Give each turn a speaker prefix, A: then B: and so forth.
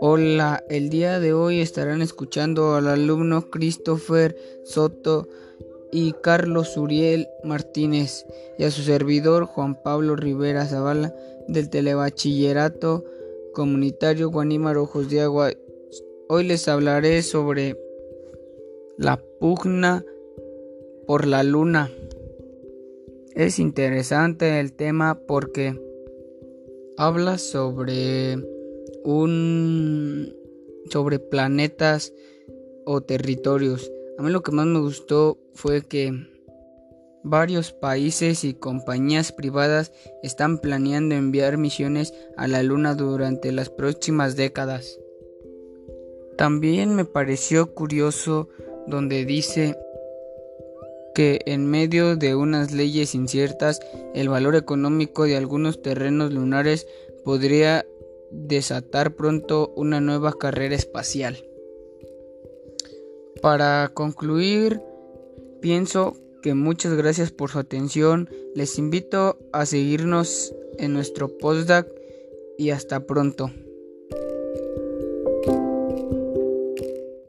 A: Hola, el día de hoy estarán escuchando al alumno Christopher Soto y Carlos Uriel Martínez y a su servidor Juan Pablo Rivera Zavala del Telebachillerato Comunitario Guanímaro Ojos de Agua. Hoy les hablaré sobre la pugna por la luna. Es interesante el tema porque habla sobre un sobre planetas o territorios. A mí lo que más me gustó fue que varios países y compañías privadas están planeando enviar misiones a la Luna durante las próximas décadas. También me pareció curioso donde dice que en medio de unas leyes inciertas el valor económico de algunos terrenos lunares podría desatar pronto una nueva carrera espacial. Para concluir, pienso que muchas gracias por su atención. Les invito a seguirnos en nuestro postdoc y hasta pronto.